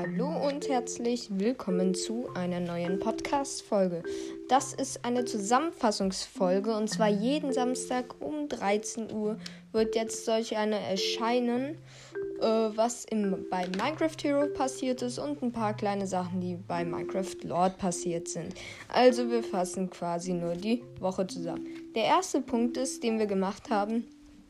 Hallo und herzlich willkommen zu einer neuen Podcast-Folge. Das ist eine Zusammenfassungsfolge und zwar jeden Samstag um 13 Uhr wird jetzt solch eine erscheinen, äh, was im, bei Minecraft Hero passiert ist und ein paar kleine Sachen, die bei Minecraft Lord passiert sind. Also wir fassen quasi nur die Woche zusammen. Der erste Punkt ist, den wir gemacht haben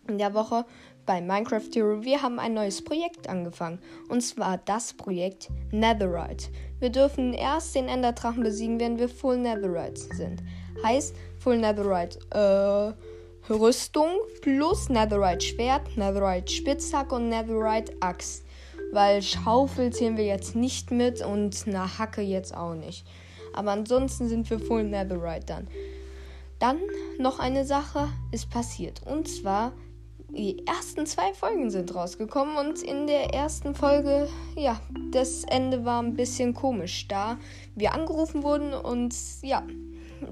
in der Woche, bei Minecraft Hero. Wir haben ein neues Projekt angefangen. Und zwar das Projekt Netherite. Wir dürfen erst den Enderdrachen besiegen, wenn wir Full Netherite sind. Heißt Full Netherite äh, Rüstung plus Netherite Schwert, Netherite Spitzhacke und Netherite Axt. Weil Schaufel zählen wir jetzt nicht mit und eine Hacke jetzt auch nicht. Aber ansonsten sind wir Full Netherite dann. Dann noch eine Sache ist passiert. Und zwar die ersten zwei Folgen sind rausgekommen und in der ersten Folge, ja, das Ende war ein bisschen komisch, da wir angerufen wurden und ja,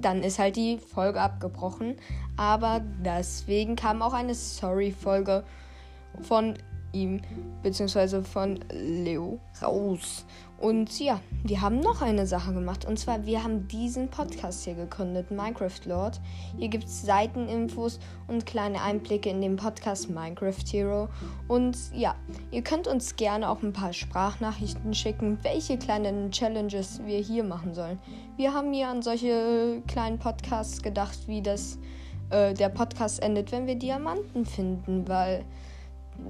dann ist halt die Folge abgebrochen. Aber deswegen kam auch eine Sorry-Folge von ihm bzw. von Leo raus. Und ja, wir haben noch eine Sache gemacht. Und zwar, wir haben diesen Podcast hier gegründet, Minecraft Lord. Hier gibt es Seiteninfos und kleine Einblicke in den Podcast Minecraft Hero. Und ja, ihr könnt uns gerne auch ein paar Sprachnachrichten schicken, welche kleinen Challenges wir hier machen sollen. Wir haben hier an solche kleinen Podcasts gedacht, wie das äh, der Podcast endet, wenn wir Diamanten finden, weil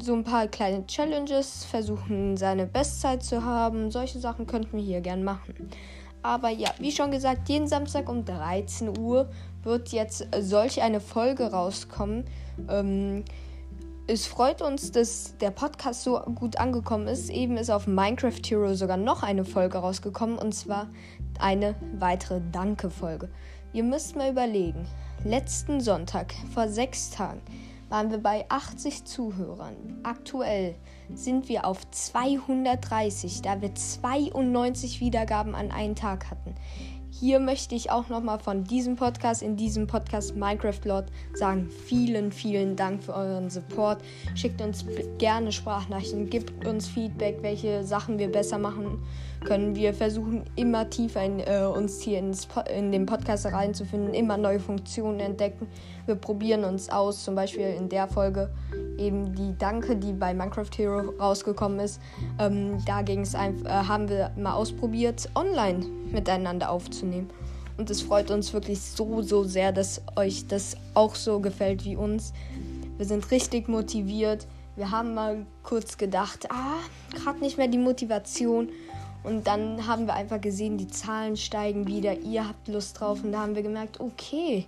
so ein paar kleine Challenges, versuchen seine Bestzeit zu haben. Solche Sachen könnten wir hier gern machen. Aber ja, wie schon gesagt, jeden Samstag um 13 Uhr wird jetzt solch eine Folge rauskommen. Ähm, es freut uns, dass der Podcast so gut angekommen ist. Eben ist auf Minecraft Hero sogar noch eine Folge rausgekommen und zwar eine weitere Danke-Folge. Ihr müsst mal überlegen. Letzten Sonntag, vor sechs Tagen, waren wir bei 80 Zuhörern. Aktuell sind wir auf 230, da wir 92 Wiedergaben an einem Tag hatten. Hier möchte ich auch nochmal von diesem Podcast, in diesem Podcast Minecraft Lord sagen, vielen, vielen Dank für euren Support. Schickt uns gerne Sprachnachrichten, gibt uns Feedback, welche Sachen wir besser machen können. Wir versuchen immer tiefer in, äh, uns hier ins, in den Podcast reinzufinden, immer neue Funktionen entdecken. Wir probieren uns aus, zum Beispiel in der Folge eben die Danke, die bei Minecraft Hero rausgekommen ist. Ähm, da ging's einfach, äh, haben wir mal ausprobiert, online miteinander aufzunehmen. Und es freut uns wirklich so, so sehr, dass euch das auch so gefällt wie uns. Wir sind richtig motiviert. Wir haben mal kurz gedacht, ah, gerade nicht mehr die Motivation. Und dann haben wir einfach gesehen, die Zahlen steigen wieder, ihr habt Lust drauf. Und da haben wir gemerkt, okay,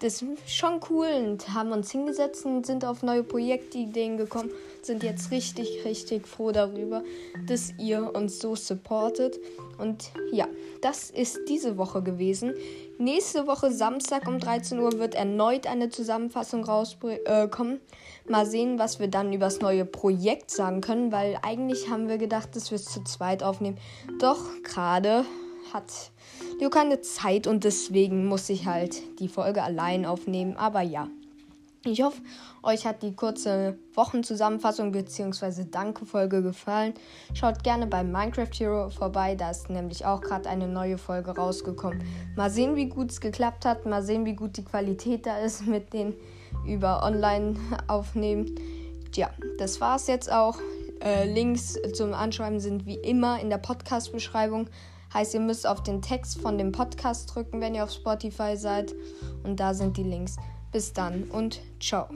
das ist schon cool und haben uns hingesetzt und sind auf neue Projektideen gekommen. Sind jetzt richtig, richtig froh darüber, dass ihr uns so supportet. Und ja, das ist diese Woche gewesen. Nächste Woche Samstag um 13 Uhr wird erneut eine Zusammenfassung rauskommen. Äh, Mal sehen, was wir dann über das neue Projekt sagen können, weil eigentlich haben wir gedacht, dass wir es zu zweit aufnehmen. Doch gerade hat Leo keine Zeit und deswegen muss ich halt die Folge allein aufnehmen. Aber ja, ich hoffe, euch hat die kurze Wochenzusammenfassung bzw. Danke-Folge gefallen. Schaut gerne bei Minecraft Hero vorbei, da ist nämlich auch gerade eine neue Folge rausgekommen. Mal sehen, wie gut es geklappt hat, mal sehen, wie gut die Qualität da ist mit den über online aufnehmen. Tja, das war's jetzt auch. Äh, Links zum Anschreiben sind wie immer in der Podcast-Beschreibung. Heißt, ihr müsst auf den Text von dem Podcast drücken, wenn ihr auf Spotify seid. Und da sind die Links. Bis dann und ciao.